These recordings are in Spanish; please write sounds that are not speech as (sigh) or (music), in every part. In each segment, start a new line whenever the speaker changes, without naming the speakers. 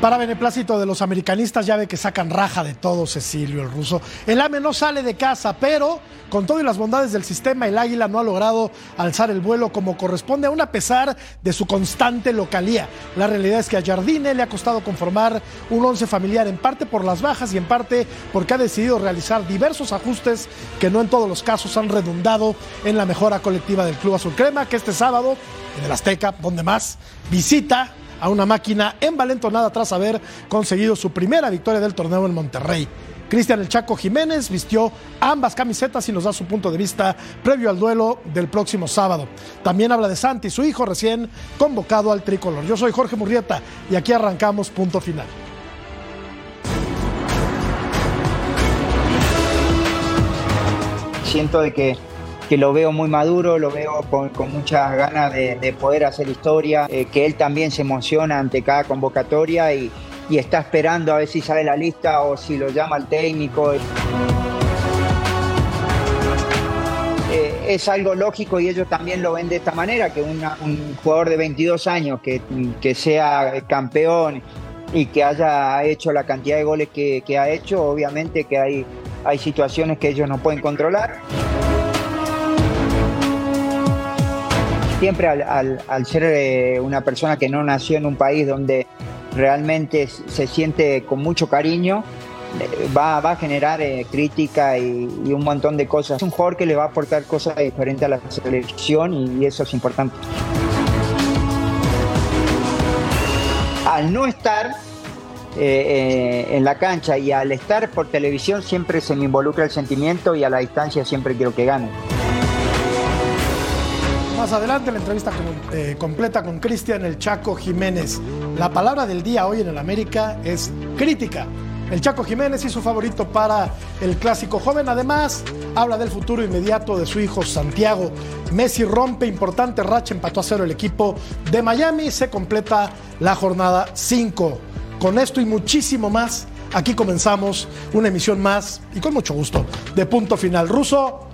Para beneplácito de los americanistas, ya ve que sacan raja de todo Cecilio, el ruso. El AME no sale de casa, pero con todo y las bondades del sistema, el Águila no ha logrado alzar el vuelo como corresponde, aún a pesar de su constante localía. La realidad es que a Jardine le ha costado conformar un once familiar, en parte por las bajas y en parte porque ha decidido realizar diversos ajustes que no en todos los casos han redundado en la mejora colectiva del Club Azul Crema, que este sábado, en el Azteca, donde más, visita a una máquina envalentonada tras haber conseguido su primera victoria del torneo en Monterrey. Cristian El Chaco Jiménez vistió ambas camisetas y nos da su punto de vista previo al duelo del próximo sábado. También habla de Santi, su hijo recién convocado al tricolor. Yo soy Jorge Murrieta y aquí arrancamos punto final.
Siento de que que lo veo muy maduro, lo veo con, muchas ganas de, poder hacer historia, eh, que él también se emociona ante cada convocatoria y, está esperando a ver si sale la lista o si lo llama el técnico. Eh, es algo lógico y ellos también lo ven de esta manera, que un jugador de 22 años que, que, sea campeón y que haya hecho la cantidad de goles que, ha hecho, obviamente que hay, hay situaciones que ellos no pueden controlar. Siempre al, ser eh, una persona que no nació en un país donde realmente se siente con mucho cariño, eh, va, a generar eh, crítica y, un montón de cosas. Es un jugador que le va a aportar cosas diferentes a la selección y, eso es importante. Al no estar en la cancha y al estar por televisión siempre se me involucra el sentimiento y a la distancia siempre quiero que gane.
Más adelante la entrevista eh, completa con Cristian El Chaco Jiménez. La palabra del día hoy en el América es crítica. El Chaco Jiménez y su favorito para el clásico joven. Además, habla del futuro inmediato de su hijo Santiago. Messi rompe importante racha, empató a cero el equipo de Miami. Se completa la jornada 5. Con esto y muchísimo más, aquí comenzamos una emisión más y con mucho gusto de punto final. Ruso,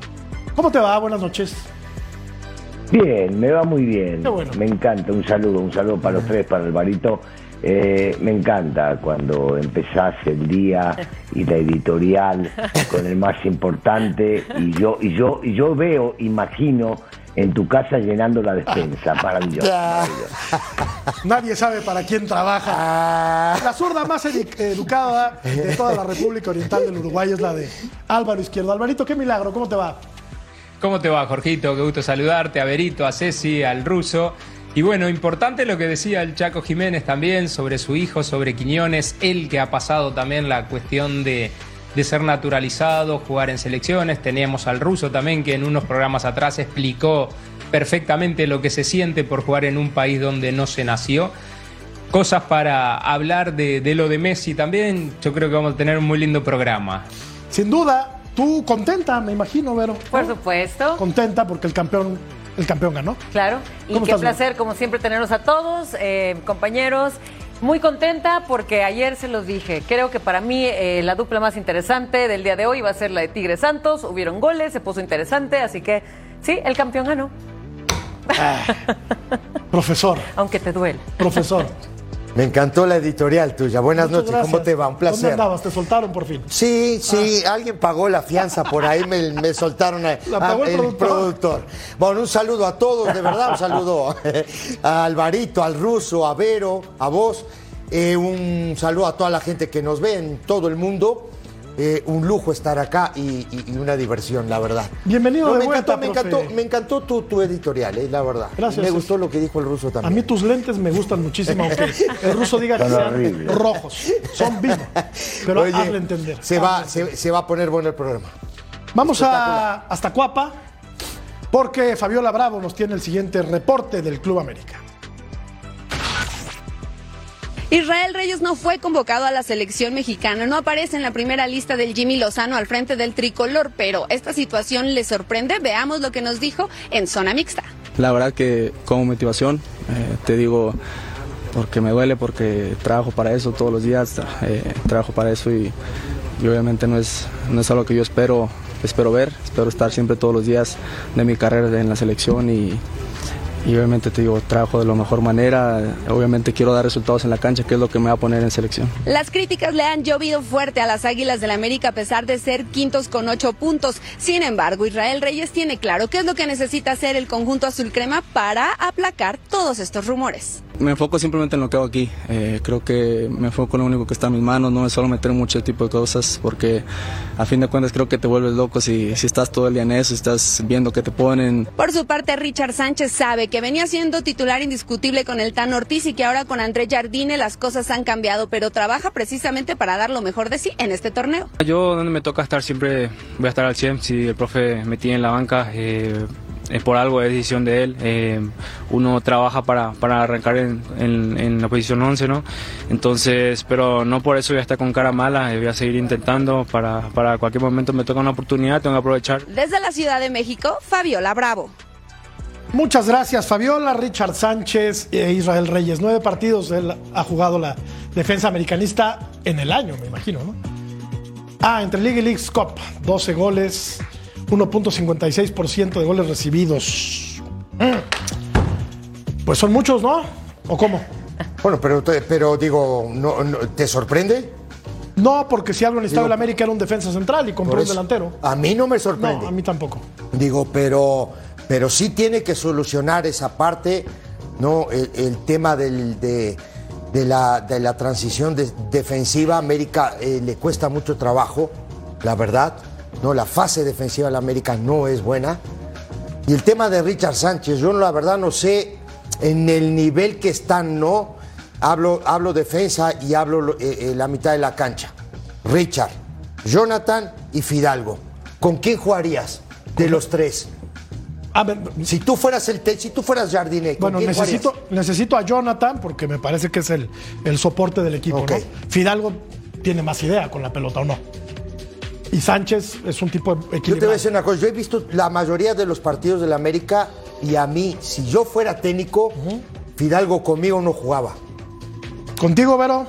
¿cómo te va? Buenas noches.
Bien, me va muy bien. Me encanta. Un saludo, un saludo para los tres, para Alvarito. Eh, me encanta cuando empezás el día y la editorial con el más importante y yo y yo y yo veo, imagino en tu casa llenando la despensa. Maravilloso.
Nadie sabe para quién trabaja. Ah. La zurda más educada de toda la República Oriental del Uruguay es la de Álvaro Izquierdo. Alvarito, qué milagro, ¿cómo te va?
¿Cómo te va, Jorgito? Qué gusto saludarte, a Berito, a Ceci, al ruso. Y bueno, importante lo que decía el Chaco Jiménez también sobre su hijo, sobre Quiñones, él que ha pasado también la cuestión de, ser naturalizado, jugar en selecciones. Teníamos al ruso también que en unos programas atrás explicó perfectamente lo que se siente por jugar en un país donde no se nació. Cosas para hablar de, de lo de Messi también. Yo creo que vamos a tener un muy lindo programa.
Sin duda, Tú contenta, me imagino, Vero.
Por supuesto.
Contenta porque el campeón, el campeón ganó.
Claro. Y qué placer, como siempre, tenerlos a todos, eh, compañeros. Muy contenta porque ayer se los dije. Creo que para mí eh, la dupla más interesante del día de hoy va a ser la de Tigre Santos. Hubieron goles, se puso interesante, así que sí, el campeón ganó.
Ah, profesor. (laughs)
Aunque te duele.
Profesor.
Me encantó la editorial tuya. Buenas noches, ¿cómo te va? Un placer. ¿Dónde
andabas? ¿Te soltaron por fin?
Sí, sí, ah. alguien pagó la fianza por ahí, me, soltaron a, (laughs) el, productor? Bueno, un saludo a todos, de verdad, un saludo (laughs) a Alvarito, al ruso, a Vero, a vos. Eh, un saludo a toda la gente que nos ve en todo el mundo. Eh, un lujo estar acá y, una diversión, la verdad.
Bienvenido de
me,
vuelta,
encantó, me encantó, tu, editorial, eh, la verdad.
Gracias.
Me gustó lo que dijo el ruso también.
A mí tus lentes me gustan muchísimo, aunque el ruso diga que sean rojos. Son vivos. Pero Oye, hazle entender.
Se va, se, va a poner bueno el programa.
Vamos a, hasta Cuapa, porque Fabiola Bravo nos tiene el siguiente reporte del Club América.
Israel Reyes no fue convocado a la selección mexicana, no aparece en la primera lista del Jimmy Lozano al frente del tricolor, pero esta situación le sorprende. Veamos lo que nos dijo en zona mixta.
La verdad que como motivación, eh, te digo, porque me duele, porque trabajo para eso todos los días, eh, trabajo para eso y, obviamente no es, no es algo que yo espero, espero ver, espero estar siempre todos los días de mi carrera en la selección y, y obviamente te digo, trabajo de la mejor manera, obviamente quiero dar resultados en la cancha, que es lo que me va a poner en selección.
Las críticas le han llovido fuerte a las Águilas del la América a pesar de ser quintos con ocho puntos. Sin embargo, Israel Reyes tiene claro qué es lo que necesita hacer el conjunto azul crema para aplacar todos estos rumores.
Me enfoco simplemente en lo que hago aquí. Eh, creo que me enfoco en lo único que está en mis manos, no es solo meter mucho tipo de cosas, porque a fin de cuentas creo que te vuelves loco si, si estás todo el día en eso, estás viendo que te ponen.
Por su parte, Richard Sánchez sabe que venía siendo titular indiscutible con el Tan Ortiz y que ahora con André Jardine las cosas han cambiado, pero trabaja precisamente para dar lo mejor de sí en este torneo.
Yo donde me toca estar siempre voy a estar al 100, si el profe me tiene en la banca. Eh, es por algo, es decisión de él. Eh, uno trabaja para, para arrancar en, en, la posición 11, ¿no? Entonces, pero no por eso voy a estar con cara mala, eh, voy a seguir intentando para, para cualquier momento me toca una oportunidad, tengo que aprovechar.
Desde la Ciudad de México, Fabiola Bravo.
Muchas gracias, Fabiola, Richard Sánchez e Israel Reyes. Nueve partidos él ha jugado la defensa americanista en el año, me imagino, ¿no? Ah, entre League y League Cup, 12 goles, 1.56% de goles recibidos. Mm. Pues son muchos, ¿no? ¿O cómo?
Bueno, pero, pero digo, ¿no, te sorprende?
No, porque si algo necesitaba el América era un defensa central y compró un delantero.
A mí no me sorprende.
No, a mí tampoco.
Digo, pero, pero sí tiene que solucionar esa parte, ¿no? El, tema del, de, la, de la transición defensiva. América eh, le cuesta mucho trabajo, la verdad. ¿No? La fase defensiva de la América no es buena. Y el tema de Richard Sánchez, yo la verdad no sé en el nivel que están, ¿no? Hablo, hablo defensa y hablo eh, eh, la mitad de la cancha. Richard, Jonathan y Fidalgo. ¿Con quién jugarías de los tres? si tú fueras el si tú fueras Jardine,
bueno, necesito, necesito a Jonathan porque me parece que es el, el soporte del equipo. Fidalgo tiene más idea con la pelota o no. Y Sánchez es un tipo equilibrado.
Yo te voy a decir una cosa, yo he visto la mayoría de los partidos de la América y a mí, si yo fuera técnico, Fidalgo conmigo no jugaba.
¿Contigo, Vero?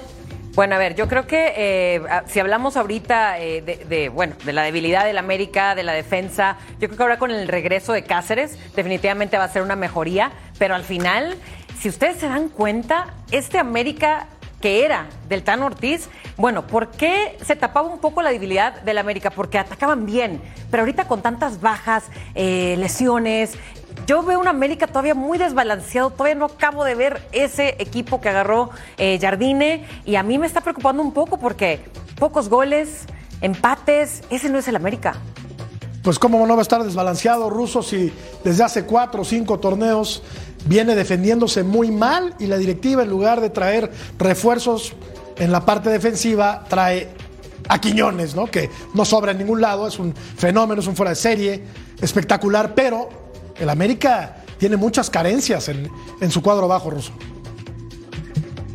Bueno, a ver, yo creo que eh, si hablamos ahorita eh, de, bueno, de la debilidad del América, de la defensa, yo creo que ahora con el regreso de Cáceres definitivamente va a ser una mejoría, pero al final, si ustedes se dan cuenta, este América que era del Tan Ortiz, bueno, ¿por qué se tapaba un poco la debilidad del América? Porque atacaban bien, pero ahorita con tantas bajas, eh, lesiones, yo veo un América todavía muy desbalanceado, todavía no acabo de ver ese equipo que agarró eh, Jardine y a mí me está preocupando un poco porque pocos goles, empates, ese no es el América.
Pues cómo no va a estar desbalanceado Russo si desde hace cuatro o cinco torneos viene defendiéndose muy mal y la directiva en lugar de traer refuerzos en la parte defensiva trae a Quiñones, ¿no? Que no sobra en ningún lado, es un fenómeno, es un fuera de serie, espectacular, pero el América tiene muchas carencias en, en su cuadro bajo ruso.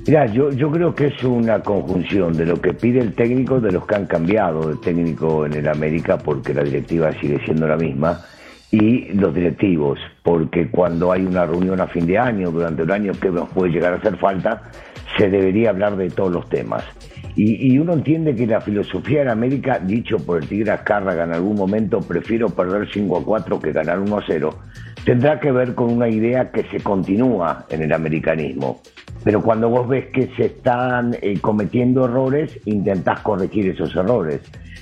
Mira, yo, yo creo que es una conjunción de lo que pide el técnico, de los que han cambiado de técnico en el América, porque la directiva sigue siendo la misma, y los directivos, porque cuando hay una reunión a fin de año, durante el año que nos puede llegar a hacer falta, se debería hablar de todos los temas. Y, uno entiende que la filosofía en América, dicho por el Tigre Azcárraga en algún momento, prefiero perder 5 a 4 que ganar 1 a 0, tendrá que ver con una idea que se continúa en el americanismo. Pero cuando vos ves que se están eh, cometiendo errores, intentás corregir esos errores.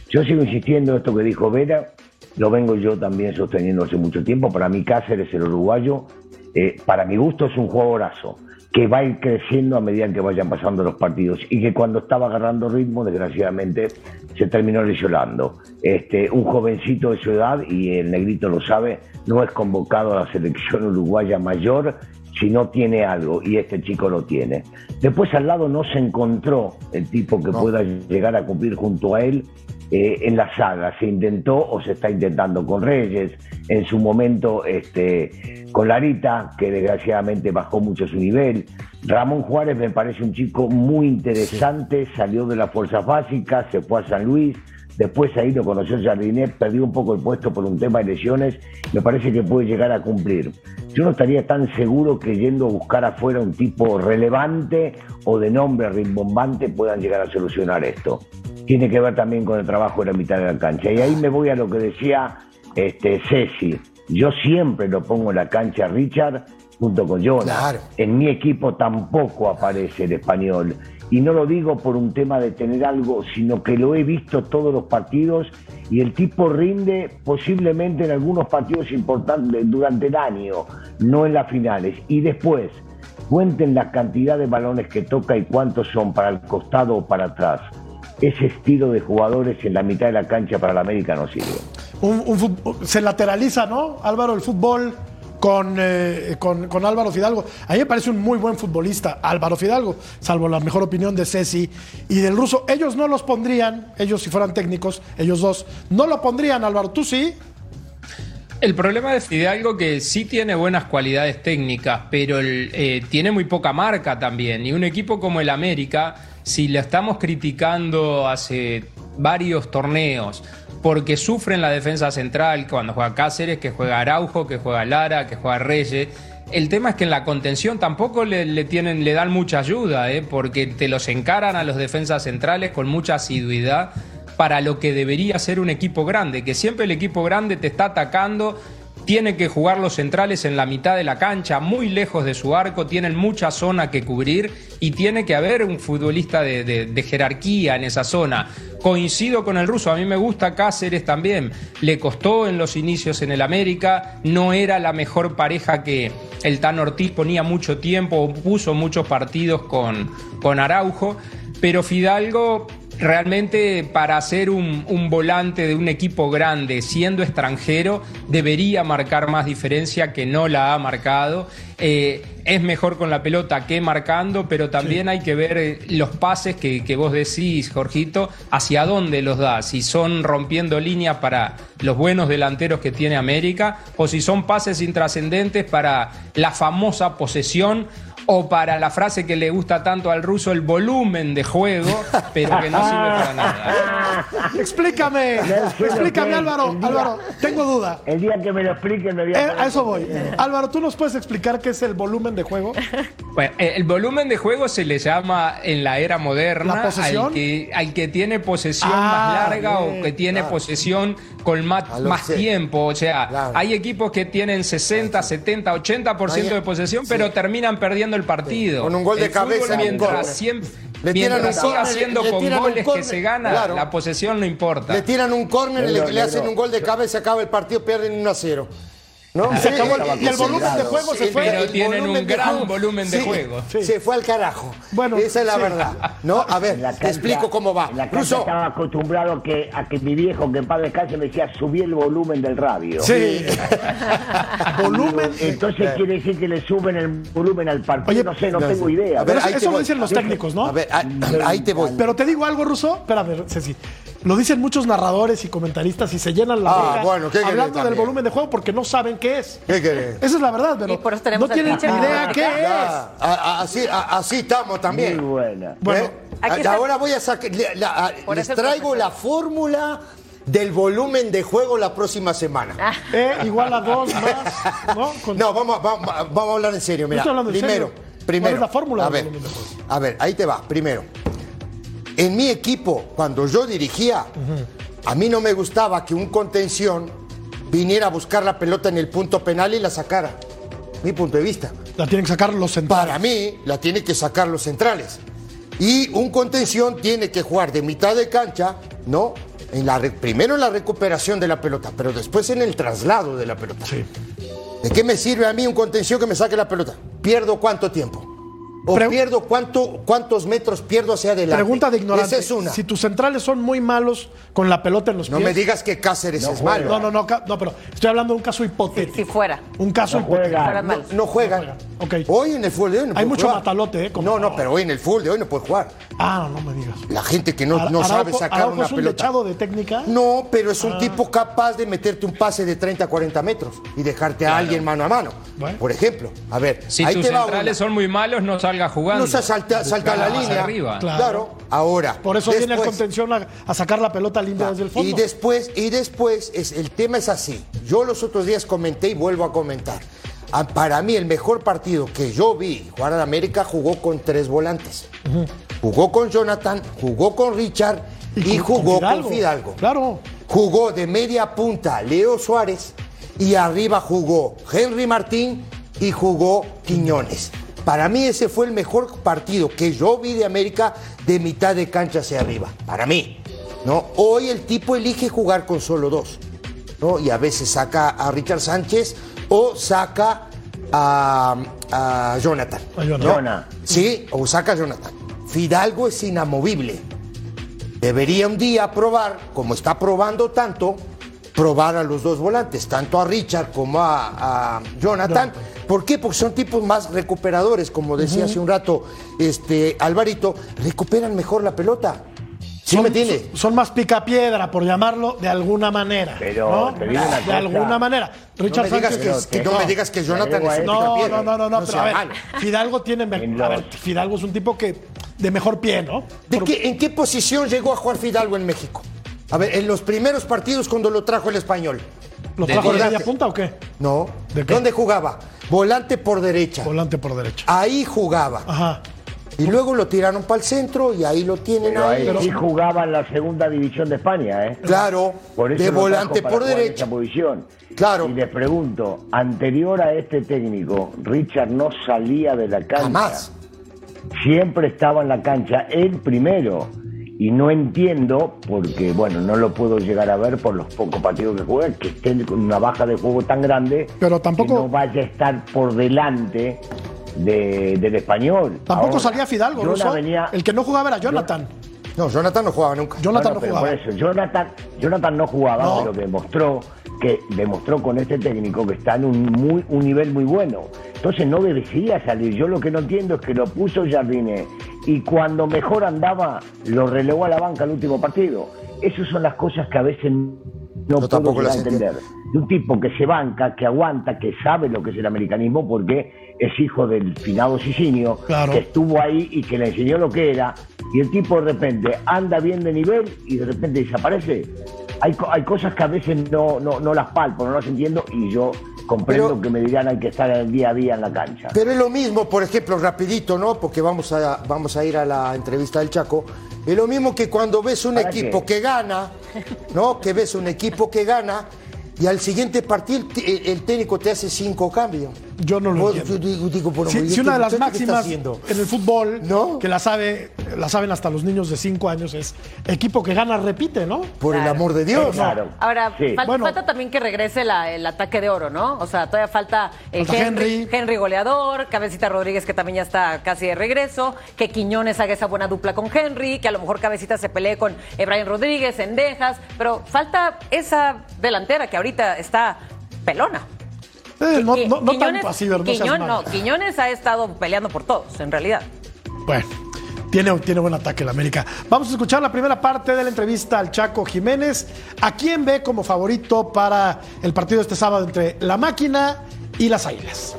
Yo sigo insistiendo en esto que dijo Vera, lo vengo yo también sosteniendo hace mucho tiempo. Para mí Cáceres, el uruguayo, eh, para mi gusto es un jugadorazo que va a ir creciendo a medida que vayan pasando los partidos y que cuando estaba agarrando ritmo, desgraciadamente, se terminó lesionando. Este, un jovencito de su edad, y el negrito lo sabe, no es convocado a la selección uruguaya mayor si no tiene algo, y este chico lo tiene. Después al lado no se encontró el tipo que pueda llegar a cumplir junto a él eh, en la saga. Se intentó o se está intentando con Reyes, en su momento este, con Larita, que desgraciadamente bajó mucho su nivel. Ramón Juárez me parece un chico muy interesante, salió de las fuerzas básicas, se fue a San Luis, después ahí lo conoció Jardinet, perdió un poco el puesto por un tema de lesiones, me parece que puede llegar a cumplir. Yo no estaría tan seguro que yendo a buscar afuera un tipo relevante o de nombre rimbombante puedan llegar a solucionar esto tiene que ver también con el trabajo de la mitad de la cancha. Y ahí me voy a lo que decía este, Ceci. Yo siempre lo pongo en la cancha Richard junto con Jonas. En mi equipo tampoco aparece el español. Y no lo digo por un tema de tener algo, sino que lo he visto todos los partidos y el tipo rinde posiblemente en algunos partidos importantes durante el año, no en las finales. Y después, cuenten la cantidad de balones que toca y cuántos son para el costado o para atrás. Ese estilo de jugadores en la mitad de la cancha para la América no sirve.
se lateraliza, ¿no? Álvaro, el fútbol eh, con, con, Álvaro Fidalgo. A mí me parece un muy buen futbolista, Álvaro Fidalgo, salvo la mejor opinión de Ceci y del ruso. Ellos no los pondrían, ellos si fueran técnicos, ellos dos, no lo pondrían, Álvaro, ¿tú sí?
El problema de Fidalgo que sí tiene buenas cualidades técnicas, pero eh, tiene muy poca marca también. Y un equipo como el América, si le estamos criticando hace varios torneos porque sufren la defensa central cuando juega Cáceres, que juega Araujo, que juega Lara, que juega Reyes. El tema es que en la contención tampoco le, tienen, le dan mucha ayuda, ¿eh? porque te los encaran a los defensas centrales con mucha asiduidad para lo que debería ser un equipo grande, que siempre el equipo grande te está atacando, tiene que jugar los centrales en la mitad de la cancha, muy lejos de su arco, tienen mucha zona que cubrir y tiene que haber un futbolista de, jerarquía en esa zona. Coincido con el ruso, a mí me gusta Cáceres también, le costó en los inicios en el América, no era la mejor pareja que el Tan Ortiz ponía mucho tiempo, puso muchos partidos con, con Araujo, pero Fidalgo realmente para ser un, volante de un equipo grande, siendo extranjero, debería marcar más diferencia que no la ha marcado. Eh, es mejor con la pelota que marcando, pero también hay que ver eh, los pases que, que, vos decís, Jorgito, hacia dónde los da, si son rompiendo líneas para los buenos delanteros que tiene América, o si son pases intrascendentes para la famosa posesión o para la frase que le gusta tanto al ruso, el volumen de juego, pero que no sirve para nada. (laughs)
Explícame, (laughs) explícame Álvaro, Álvaro, tengo duda.
El día que me lo explique me voy a...
Eh, a eso voy. Álvaro, ¿tú nos puedes explicar qué es el volumen de juego?
Bueno, eh, el volumen de juego se le llama en la era moderna al que, al que tiene posesión más ah, larga o que tiene posesión con más, más tiempo. O sea, hay equipos que tienen 60, 70, 80% de posesión, pero terminan perdiendo el partido.
Con un gol de cabeza.
Mientras siempre, le mientras siga haciendo con goles que se gana, la posesión no importa.
Le tiran un córner, le, le, hacen un gol de cabeza, acaba el partido, pierden 1 a 0.
¿No? y el volumen de juego se fue.
Pero tienen un gran volumen de juego.
Se fue al carajo. Bueno, esa es la verdad. ¿No? A ver, te explico cómo va.
La estaba acostumbrado que, a que mi viejo, que en paz descanse, me decía subir el volumen del radio.
Sí. (laughs) volumen.
Entonces quiere decir que le suben el volumen al partido. no sé, no, tengo idea.
A ver, eso lo dicen los técnicos, ¿no?
A ver, ahí te voy.
Pero te digo algo, Ruso. Espérame, Ceci. Lo dicen muchos narradores y comentaristas y se llenan la
ah, boca
hablando del volumen de juego porque no saben qué es.
¿Qué querés?
Esa es la verdad, pero no tienen ni idea qué es.
así, así estamos también.
Muy buena.
Bueno, ¿Eh? ahora voy a sacar. Les traigo la fórmula del volumen de juego la próxima semana.
Ah. Eh, igual a dos más. (laughs)
No, no vamos, vamos, vamos, a hablar en serio. Mira, primero, primero. ¿Cuál
es la fórmula
a ver, A ver, ahí te va. Primero, en mi equipo, cuando yo dirigía, a mí no me gustaba que un contención viniera a buscar la pelota en el punto penal y la sacara. Mi punto de vista.
La tienen que sacar los centrales.
Para mí, la tienen que sacar los centrales. Y un contención tiene que jugar de mitad de cancha, ¿no? En la, primero en la recuperación de la pelota, pero después en el traslado de la pelota.
Sí.
¿De qué me sirve a mí un contención que me saque la pelota? ¿Pierdo cuánto tiempo? ¿O pierdo cuánto, cuántos metros pierdo hacia adelante?
Pregunta de ignorante. Esa es una. Si tus centrales son muy malos con la pelota en los pies.
No me digas que Cáceres es malo.
No, no, no, no, pero estoy hablando de un caso hipotético.
Si, fuera.
Un caso hipotético.
No, juega.
Hoy
en el fútbol de hoy no
Hay mucho matalote, ¿eh?
no, no, pero hoy en el fútbol de hoy no puede jugar.
Ah, no, me digas.
La gente que no, no sabe sacar una
es un
pelota.
lechado de técnica?
No, pero es un ah. tipo capaz de meterte un pase de 30 a 40 metros y dejarte a alguien mano a mano. Por ejemplo, a ver.
Si tus centrales son muy malos, no salga jugando.
No salta, salta la línea.
Arriba.
Claro. Ahora.
Por eso viene el contención a, sacar la pelota limpia desde el fondo.
Y después, y después es, el tema es así. Yo los otros días comenté y vuelvo a comentar. Ah, para mí, el mejor partido que yo vi jugar en América jugó con tres volantes. Jugó con Jonathan, jugó con Richard y, jugó con Fidalgo.
Claro.
Jugó de media punta Leo Suárez y arriba jugó Henry Martín y jugó Quiñones. Para mí ese fue el mejor partido que yo vi de América de mitad de cancha hacia arriba. Para mí. ¿no? Hoy el tipo elige jugar con solo dos. ¿no? Y a veces saca a Richard Sánchez o saca a, Jonathan. Sí, o saca a Jonathan. Fidalgo es inamovible. Debería un día probar, como está probando tanto, probar a los dos volantes, tanto a Richard como a, Jonathan. ¿Por qué? Porque son tipos más recuperadores, como decía hace un rato este Alvarito, recuperan mejor la pelota. ¿Sí
son,
me tiene?
Son, más picapiedra, por llamarlo de alguna manera. Pero de alguna manera.
Richard no me Sánchez, que, no, me digas que Jonathan es
no, no, no, no, no, pero a ver, Fidalgo tiene a ver, Fidalgo es un tipo que de mejor pie, ¿no?
¿En qué posición llegó a jugar Fidalgo en México? A ver, en los primeros partidos cuando lo trajo el español.
¿Lo trajo de media punta o qué?
No. ¿De ¿Dónde jugaba? Volante por derecha.
Volante por derecha.
Ahí jugaba. Ajá. Y luego lo tiraron para el centro y ahí lo tienen
pero ahí. Sí jugaba en la segunda división de España, ¿eh?
Claro, de volante por derecha.
Posición. Claro. Y les pregunto, anterior a este técnico, Richard no salía de la cancha. Jamás. Siempre estaba en la cancha, él primero y no entiendo, porque bueno, no lo puedo llegar a ver por los pocos partidos que juega, que estén con una baja de juego tan grande,
pero tampoco
que no vaya a estar por delante del español.
Tampoco salía Fidalgo, ¿no? el que no jugaba era Jonathan.
no, Jonathan no jugaba nunca.
Jonathan no jugaba.
Jonathan, Jonathan no jugaba, pero demostró que demostró con este técnico que está en un, muy, un nivel muy bueno. Entonces no debería salir. Yo lo que no entiendo es que lo puso Jardine y cuando mejor andaba lo relevó a la banca el último partido. Esas son las cosas que a veces no, puedo entender. De un tipo que se banca, que aguanta, que sabe lo que es el americanismo porque es hijo del finado Sicinio, que estuvo ahí y que le enseñó lo que era, y el tipo de repente anda bien de nivel y de repente desaparece hay, hay cosas que a veces no, no, no las palpo, no las entiendo y yo comprendo que me dirán hay que estar el día a día en la cancha.
Pero es lo mismo, por ejemplo, rapidito, ¿no? Porque vamos a, vamos a ir a la entrevista del Chaco. Es lo mismo que cuando ves un equipo que gana, ¿no? Que ves un equipo que gana y al siguiente partido el técnico te hace cinco cambios.
Yo no lo entiendo. si, una de las máximas en el fútbol, ¿no? que la sabe, la saben hasta los niños de 5 años, es equipo que gana repite, ¿no?
Por el amor de Dios.
Claro. Ahora, falta, también que regrese el ataque de oro, ¿no? O sea, todavía falta, eh, Henry, Henry, goleador, Cabecita Rodríguez que también ya está casi de regreso, que Quiñones haga esa buena dupla con Henry, que a lo mejor Cabecita se pelee con Ebrahim Rodríguez, Endejas, pero falta esa delantera que ahorita está pelona.
Eh, no, no, no tanto así,
no, Quiñones ha estado peleando por todos, en realidad.
Bueno. Tiene, tiene buen ataque el América. Vamos a escuchar la primera parte de la entrevista al Chaco Jiménez. ¿A quién ve como favorito para el partido este sábado entre la máquina y las águilas?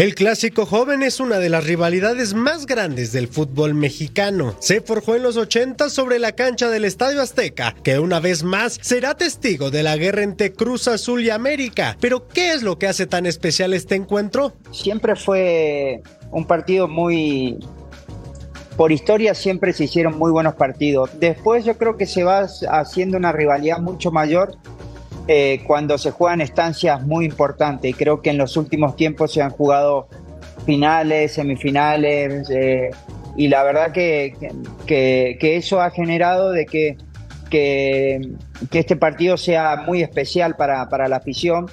El clásico joven es una de las rivalidades más grandes del fútbol mexicano. Se forjó en los 80 sobre la cancha del Estadio Azteca, que una vez más será testigo de la guerra entre Cruz Azul y América. Pero, ¿qué es lo que hace tan especial este encuentro?
Siempre fue un partido muy, por historia siempre se hicieron muy buenos partidos. Después yo creo que se va haciendo una rivalidad mucho mayor eh, cuando se juegan estancias muy importantes. Creo que en los últimos tiempos se han jugado finales, semifinales, eh, y la verdad que, que, eso ha generado de que, que, este partido sea muy especial para, para la afición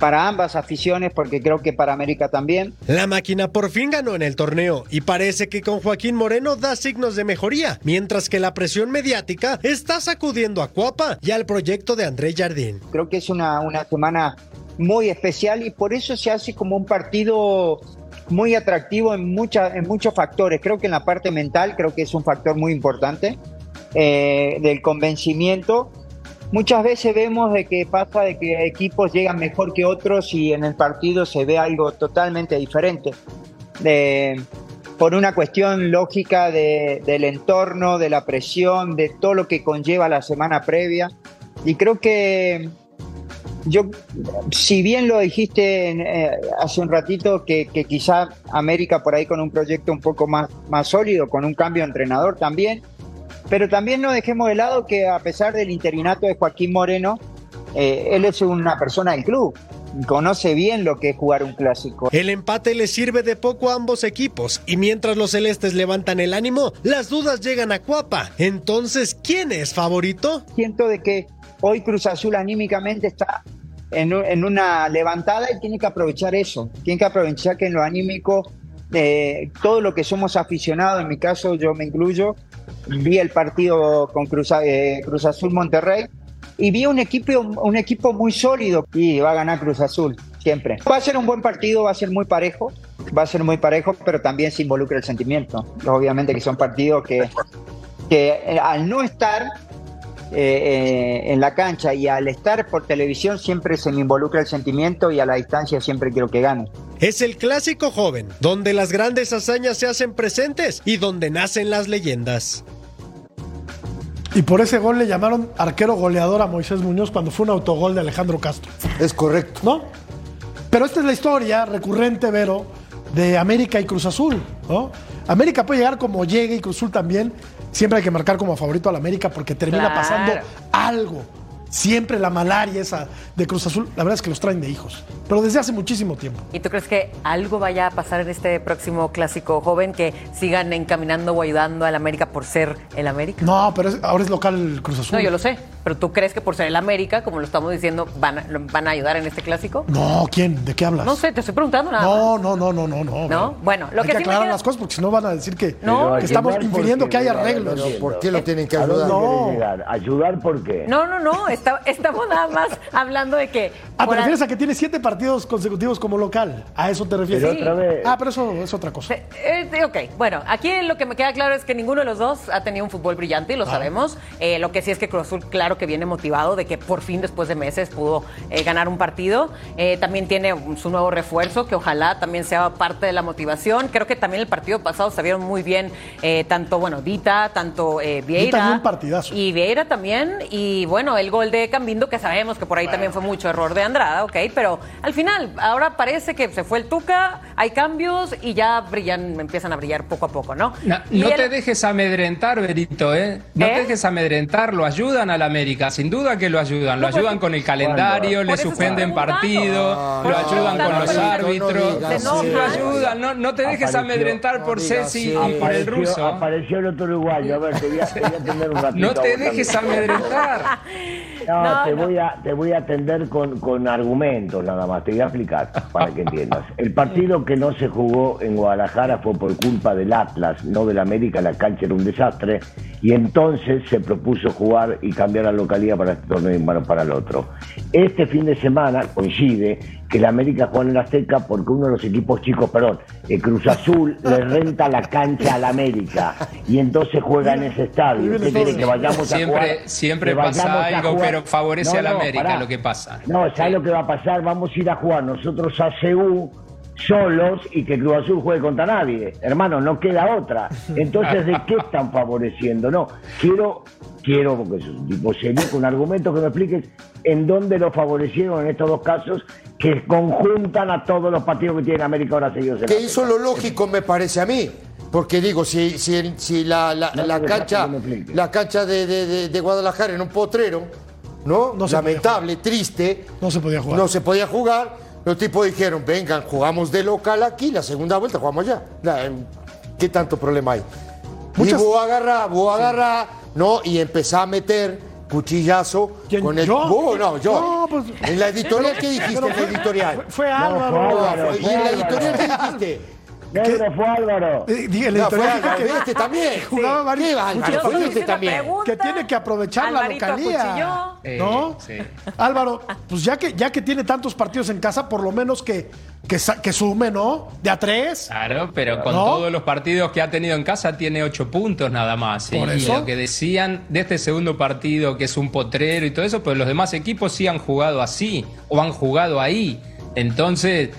para ambas aficiones, porque creo que para América también.
La máquina por fin ganó en el torneo y parece que con Joaquín Moreno da signos de mejoría, mientras que la presión mediática está sacudiendo a Cuapa y al proyecto de André Jardín.
Creo que es una, una semana muy especial y por eso se hace como un partido muy atractivo en, en muchos factores. Creo que en la parte mental creo que es un factor muy importante eh, del convencimiento Muchas veces vemos de que pasa de que equipos llegan mejor que otros y en el partido se ve algo totalmente diferente. por una cuestión lógica del entorno, de la presión, de todo lo que conlleva la semana previa. Y creo que yo, si bien lo dijiste eh, hace un ratito, que, que, quizá América por ahí con un proyecto un poco más, más sólido, con un cambio de entrenador también, pero también no dejemos de lado que a pesar del interinato de Joaquín Moreno, eh, él es una persona del club. conoce bien lo que es jugar un clásico.
El empate le sirve de poco a ambos equipos y mientras los celestes levantan el ánimo, las dudas llegan a Cuapa. Entonces, ¿quién es favorito?
Siento de que hoy Cruz Azul anímicamente está en, una levantada y tiene que aprovechar eso. Tiene que aprovechar que en lo anímico, eh, todo lo que somos aficionados, en mi caso yo me incluyo, vi el partido con Cruz, eh, Cruz Azul Monterrey y vi un equipo, un equipo muy sólido y va a ganar Cruz Azul siempre. Va a ser un buen partido, va a ser muy parejo, va a ser muy parejo, pero también se involucra el sentimiento. Obviamente que son partidos que, que eh, al no estar eh, eh, en la cancha y al estar por televisión siempre se me involucra el sentimiento y a la distancia siempre quiero que gane.
Es el clásico joven, donde las grandes hazañas se hacen presentes y donde nacen las leyendas.
Y por ese gol le llamaron arquero goleador a Moisés Muñoz cuando fue un autogol de Alejandro Castro.
Es correcto.
¿No? Pero esta es la historia recurrente, Vero, de América y Cruz Azul, ¿no? América puede llegar como llegue y Cruz Azul también. Siempre hay que marcar como favorito a la América porque termina pasando algo. Siempre la malaria esa de Cruz Azul, la verdad es que los traen de hijos, pero desde hace muchísimo tiempo.
¿Y tú crees que algo vaya a pasar en este próximo clásico joven que sigan encaminando o ayudando al América por ser el América?
No, pero ahora es local el Cruz Azul.
No, yo lo sé, pero ¿tú crees que por ser el América, como lo estamos diciendo, van a, van a ayudar en este clásico?
No, ¿quién? ¿De qué hablas?
No sé, te estoy preguntando nada.
No, no, no, no, no,
no. No, bueno,
lo Hay que, aclarar las cosas porque si no van a decir que, estamos infiriendo que hay arreglos.
¿Por qué lo tienen que ayudar?
No. ¿Ayudar por qué?
No, no, no, estamos nada más hablando de que...
Ah, ¿te refieres a que tiene siete partidos consecutivos como local? ¿A eso te refieres?
otra vez.
Ah, pero eso es otra cosa.
Eh, ok, bueno, aquí lo que me queda claro es que ninguno de los dos ha tenido un fútbol brillante y lo ah. sabemos. Eh, lo que sí es que Cruz Azul, claro que viene motivado de que por fin, después de meses, pudo eh, ganar un partido. también tiene su nuevo refuerzo, que ojalá también sea parte de la motivación. Creo que también el partido pasado se vieron muy bien, tanto, bueno, Dita, tanto Vieira.
un partidazo.
Y Vieira también. Y bueno, el gol de Cambindo, que sabemos que por ahí también fue mucho error de Andrada, ok, pero al final, ahora parece que se fue el Tuca, hay cambios y ya brillan, empiezan a brillar poco a poco, ¿no?
No, te dejes amedrentar, Berito, ¿eh? No te ¿Eh? dejes amedrentar, lo ayudan al América, sin duda que lo ayudan, lo pues ayudan con el calendario, le suspenden partido, lo ayudan con los árbitros, lo ayudan, no, te dejes amedrentar por Ceci y por el ruso.
Apareció el otro uruguayo, a ver, te voy a, (laughs) un ratito.
No te dejes amedrentar. (laughs)
No, te, Voy a, te voy a atender con, con argumentos nada más, te voy a explicar para que entiendas. (laughs) El partido que no se jugó en Guadalajara fue por culpa del Atlas, no del América, la cancha era un desastre, y entonces se propuso jugar y cambiar la localidad para este torneo y para el otro. Este fin de semana coincide que la América juega en la Azteca porque uno de los equipos chicos, perdón, el Cruz Azul le renta la cancha a la América y entonces juega en ese estadio. que vayamos
siempre,
a jugar?
Siempre pasa algo, pero favorece a la América lo que pasa.
No, ¿sabes lo que va a pasar? Vamos a ir a jugar nosotros a CEU solos y que Cruz Azul juegue contra nadie. Hermano, no queda otra. (laughs) Entonces, ¿de qué están favoreciendo? No, quiero, quiero, porque es un tipo serio, con argumentos que me expliques en dónde lo favorecieron en estos dos casos que conjuntan a todos los partidos que tiene América ahora seguidos.
Que hizo lo lógico, me parece a mí. Porque digo, si, si, si la, la, la cancha, la cancha de, de, de, Guadalajara en un potrero, ¿no? no Lamentable, triste.
No se podía jugar.
No se podía jugar los tipos dijeron, vengan, jugamos de local aquí, la segunda vuelta jugamos ya. ¿Qué tanto problema hay? Muchas... Y vos agarra, vos agarra, ¿no? Y empezá a meter cuchillazo con el.
¿Yo?
no, yo. No, pues... En la editorial, ¿qué dijiste en la editorial?
Fue, Álvaro.
¿Y en la editorial qué dijiste?
Negro fue Álvaro.
Eh, el no, fue Álvaro. Que este también. (laughs)
Jugaba?
Fue este también.
Que tiene que aprovechar la localía. Eh, ¿No? Sí. Álvaro, pues ya que, ya que tiene tantos partidos en casa, por lo menos que, que, que sume, ¿no? De a tres.
Claro, pero con todos los partidos que ha tenido en casa tiene ocho puntos nada más. Por y lo que decían de este segundo partido, que es un potrero y todo eso, pues los demás equipos sí han jugado así o han jugado ahí. Entonces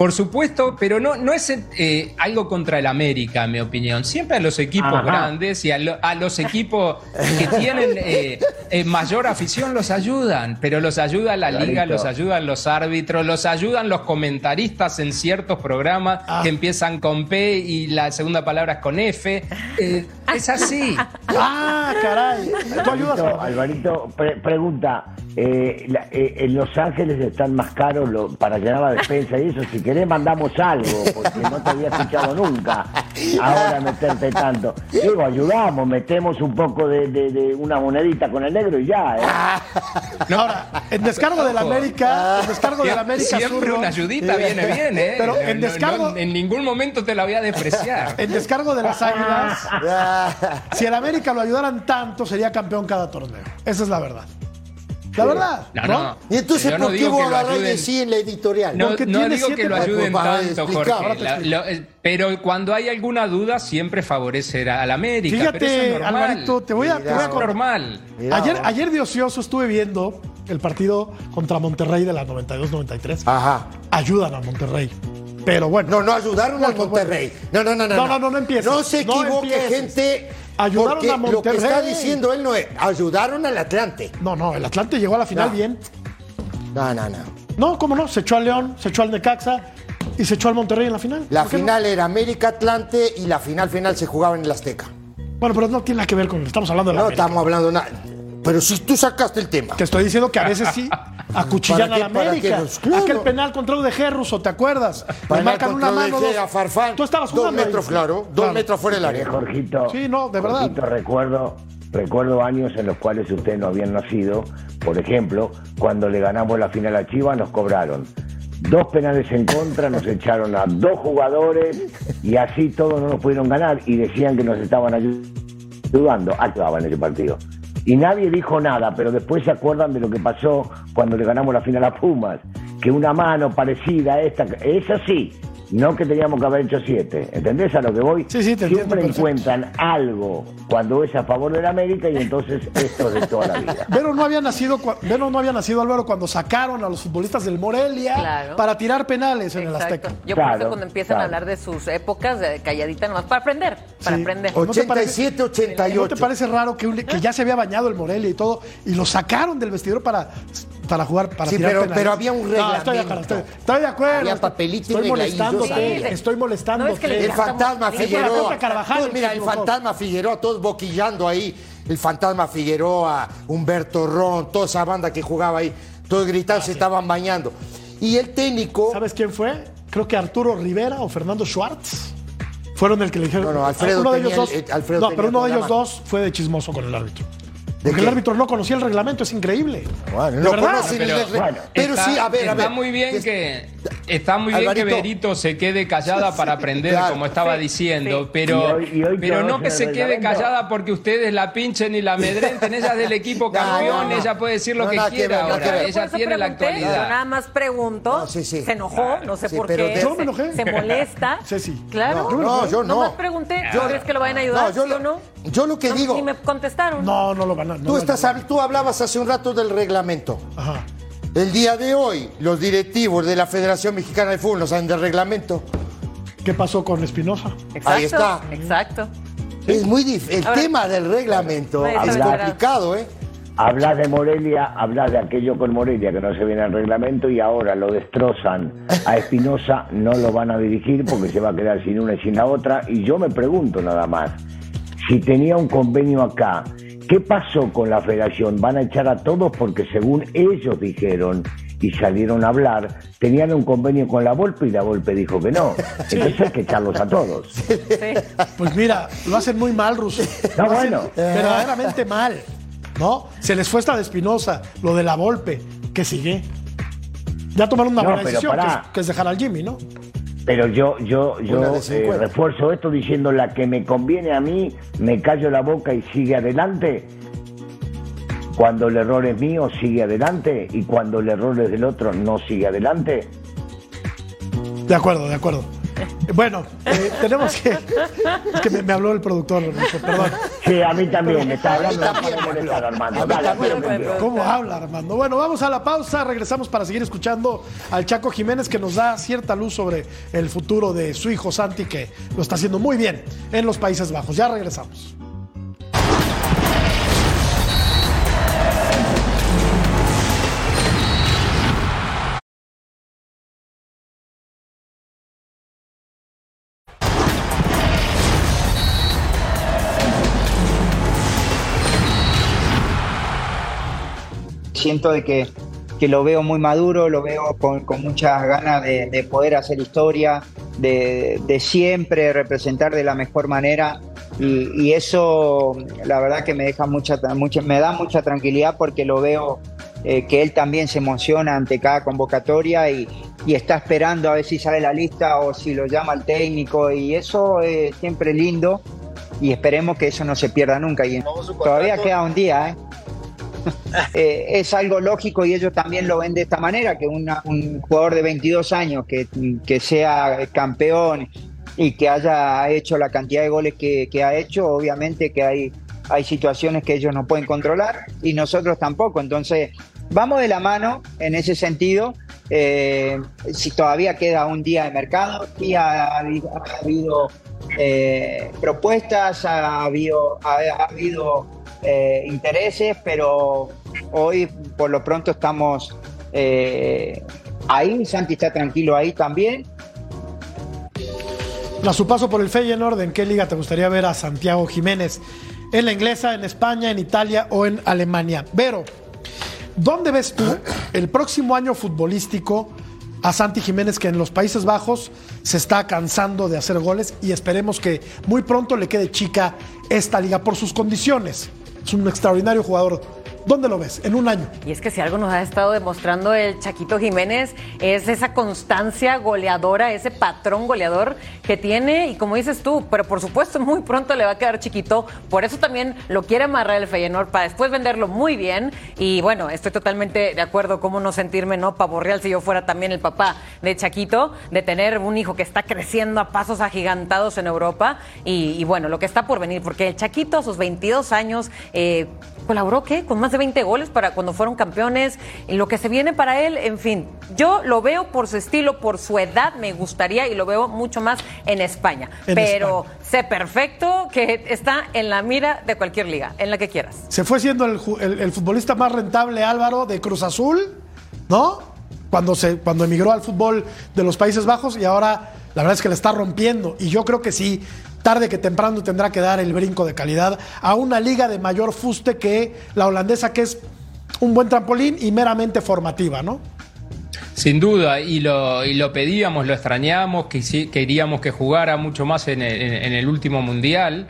por supuesto, pero no, no es eh, algo contra el América, en mi opinión. Siempre a los equipos grandes y a, los equipos que tienen eh, eh, mayor afición los ayudan, pero los ayuda la liga, los ayudan los árbitros, los ayudan los comentaristas en ciertos programas ah. que empiezan con P y la segunda palabra es con F. es así.
Ah, caray. ¿Tú ayudas?
Alvarito, pregunta. Eh, eh, en Los Ángeles están más caros para llenar la despensa y eso. Si querés, mandamos algo, porque no te había escuchado nunca. Ahora meterte tanto. Digo, ayudamos, metemos un poco de, una monedita con el negro y ya.
¿eh? ahora, en descargo de la América, en descargo de la América
Siempre una ayudita viene bien, ¿eh?
Pero en descargo.
en ningún momento te la voy a despreciar. (laughs)
En descargo de las águilas, (laughs) si el América lo ayudaran tanto, sería campeón cada torneo. Esa es la verdad. La verdad. No,
¿Y entonces por qué vos agarrás de sí en la editorial?
No, no digo que lo ayuden tanto, Jorge. Eh, pero cuando hay alguna duda, siempre favorece a la América.
Fíjate, Alvarito, te voy a, te voy a
normal.
Ayer, ayer de ocioso estuve viendo el partido contra Monterrey de la 92-93.
Ajá.
Ayudan a Monterrey. Pero bueno.
No, no ayudaron al Monterrey. No, no, no, no.
No, no, no, no empieza.
No se equivoque, gente. Ayudaron a Monterrey. Lo que está diciendo él no es. Ayudaron al Atlante.
No, no, el Atlante llegó a la final bien.
No, no, no.
No, ¿cómo no? Se echó al León, se echó al Necaxa y se echó al Monterrey en la final.
La final era América Atlante y la final final se jugaba en el Azteca.
Bueno, pero no tiene nada que ver con. Estamos hablando de la
No, estamos hablando nada. Pero si tú sacaste el tema.
Te estoy diciendo que a veces sí (laughs) acuchillan a la América. Aquel penal contra UDG ruso, ¿te acuerdas?
Le marcan una mano. Dos, a Farfán.
Tú estabas jugando.
Dos metros, claro. Dos metros fuera del área.
Jorgito.
Sí, no, de verdad.
Jorgito, recuerdo, recuerdo años en los cuales ustedes no habían nacido. Por ejemplo, cuando le ganamos la final a Chivas, nos cobraron dos penales en contra, nos echaron a dos jugadores y así todos no nos pudieron ganar y decían que nos estaban ayudando. Actuaban en ese partido y nadie dijo nada, pero después se acuerdan de lo que pasó cuando le ganamos la final a Pumas, que una mano parecida a esta, esa sí, no que teníamos que haber hecho siete. ¿Entendés a lo que voy?
Sí, sí, te
Siempre encuentran algo cuando es a favor de la América y entonces esto es de toda la vida. (laughs)
Pero no había nacido, no había nacido Álvaro cuando sacaron a los futbolistas del Morelia para tirar penales en el Azteca.
Yo por eso cuando empiezan a hablar de sus épocas, de calladita nomás, para aprender, para aprender.
87, 88.
¿No te parece raro que, que ya se había bañado el Morelia y todo y lo sacaron del vestidor para para jugar, para
sí,
tirar
pero, pero había un reglamento.
estoy, de acuerdo, estoy, de acuerdo.
Había papelito
estoy molestándote, estoy molestando.
el fantasma Figueroa. mira, el fantasma Figueroa, todos boquillando ahí. El fantasma Figueroa, Humberto Ron, toda esa banda que jugaba ahí, todos gritando, ah, se estaban bañando. Y el técnico.
¿Sabes quién fue? Creo que Arturo Rivera o Fernando Schwartz fueron el que le dijeron.
No, no, Alfredo. Uno de ellos dos,
no, pero uno de ellos dos fue de chismoso con el árbitro. Porque el árbitro no conocía el reglamento, es increíble.
Bueno, no conocía el reglamento. Pero, sí, a ver, a ver.
Está muy bien que está muy bien que Berito se quede callada para aprender, como estaba diciendo, pero, pero no que se quede callada porque ustedes la pinchen y la amedrenten. Ella es del equipo (laughs) campeón, ella puede decir lo que quiera ahora. Ella tiene la actualidad.
Nada más pregunto. Se enojó, no sé por qué.
Yo me enojé.
Se molesta. (laughs)
sí.
Claro.
No, yo no.
Nada más pregunté. ¿Crees que lo vayan a ayudar, sí o no?
Yo lo que digo.
Y me contestaron.
No, no lo van a.
tú, estás, tú hablabas hace un rato del reglamento. Ajá. El día de hoy, los directivos de la Federación Mexicana de Fútbol no saben del reglamento.
¿Qué pasó con Espinosa?
Ahí está.
Exacto.
Es muy difícil. El tema del reglamento es complicado, ¿eh?
Hablas de Morelia, hablas de aquello con Morelia que no se viene al reglamento y ahora lo destrozan a Espinosa, no lo van a dirigir porque se va a quedar sin una y sin la otra. Y yo me pregunto nada más, si tenía un convenio acá, ¿qué pasó con la federación? ¿Van a echar a todos porque según ellos dijeron y salieron a hablar, tenían un convenio con la Volpe y la Volpe dijo que no. (laughs) Entonces hay que echarlos a todos.
Pues mira, lo hacen muy mal, Russo.
No, bueno.
Verdaderamente mal. ¿No? Se les fue esta de Espinosa, lo de la Volpe, que sigue. Ya tomaron una buena decisión, que es dejar al Jimmy, ¿no?
Pero yo, yo, yo eh, refuerzo esto diciendo la que me conviene a mí, me callo la boca y sigue adelante. Cuando el error es mío, sigue adelante. Y cuando el error es del otro, no sigue adelante.
De acuerdo, de acuerdo. (laughs) Bueno, eh, tenemos que. Es que me, habló el productor, perdón.
Sí, a mí también, me está hablando. Armando.
¿Cómo habla Armando? Bueno, vamos a la pausa, regresamos para seguir escuchando al Chaco Jiménez que nos da cierta luz sobre el futuro de su hijo Santi, que lo está haciendo muy bien en los Países Bajos. Ya regresamos.
Siento de que, que, lo veo muy maduro, lo veo con, con muchas ganas de, poder hacer historia, de, de, siempre representar de la mejor manera. Y, y, eso, la verdad que me deja mucha, mucha, me da mucha tranquilidad porque lo veo eh, que él también se emociona ante cada convocatoria y, y, está esperando a ver si sale la lista o si lo llama el técnico y eso es siempre lindo y esperemos que eso no se pierda nunca. Y todavía queda un día, ¿eh? ¿Eh? es algo lógico y ellos también lo ven de esta manera, que un jugador de 22 años que, que, sea campeón y que haya hecho la cantidad de goles que, que, ha hecho, obviamente que hay, hay situaciones que ellos no pueden controlar y nosotros tampoco. Entonces, vamos de la mano en ese sentido. Eh, si todavía queda un día de mercado, y ha habido eh, propuestas, ha habido, ha, habido eh, intereses, pero hoy por lo pronto estamos eh, ahí. Santi está tranquilo ahí también.
A su paso por el Feyenoord, ¿en qué liga te gustaría ver a Santiago Jiménez? ¿En la inglesa, en España, en Italia o en Alemania? Vero, ¿dónde ves tú el próximo año futbolístico a Santi Jiménez que en los Países Bajos se está cansando de hacer goles y esperemos que muy pronto le quede chica esta liga por sus condiciones. Es un extraordinario jugador ¿Dónde lo ves? En un año.
Y es que si algo nos ha estado demostrando el Chaquito Jiménez es esa constancia goleadora, ese patrón goleador que tiene y como dices tú, pero por supuesto (laughs) muy pronto le va a quedar chiquito, por eso también lo quiere amarrar el Feyenoord para después venderlo muy bien. Y bueno, estoy totalmente de acuerdo cómo no sentirme no pavorreal si yo fuera también el papá de Chaquito, de tener un hijo que está creciendo a pasos agigantados en Europa. Y, bueno, lo que está por venir, porque el Chaquito a sus 22 años eh, colaboró qué, con más de 20 goles para cuando fueron campeones, lo que se viene para él, en fin, yo lo veo por su estilo, por su edad, me gustaría y lo veo mucho más en España. pero sé perfecto que está en la mira de cualquier liga, en la que quieras.
Se fue siendo el, futbolista más rentable Álvaro de Cruz Azul, ¿no? Cuando, se, cuando emigró al fútbol de los Países Bajos y ahora la verdad es que le está rompiendo. Y yo creo que sí, tarde que temprano tendrá que dar el brinco de calidad a una liga de mayor fuste que la holandesa, que es un buen trampolín y meramente formativa, ¿no?
Sin duda, y lo, y lo pedíamos, lo extrañamos, que, queríamos que jugara mucho más en el, último mundial.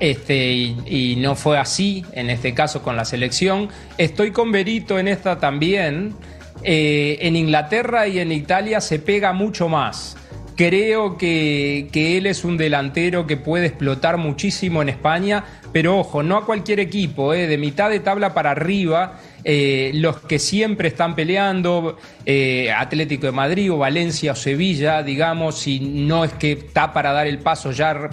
Este, y, no fue así en este caso con la selección. Estoy con Berito en esta también. Eh, en Inglaterra y en Italia se pega mucho más. Creo que, él es un delantero que puede explotar muchísimo en España, pero ojo, no a cualquier equipo, eh, de mitad de tabla para arriba, eh, los que siempre están peleando, eh, Atlético de Madrid o Valencia o Sevilla, digamos, si no es que está para dar el paso ya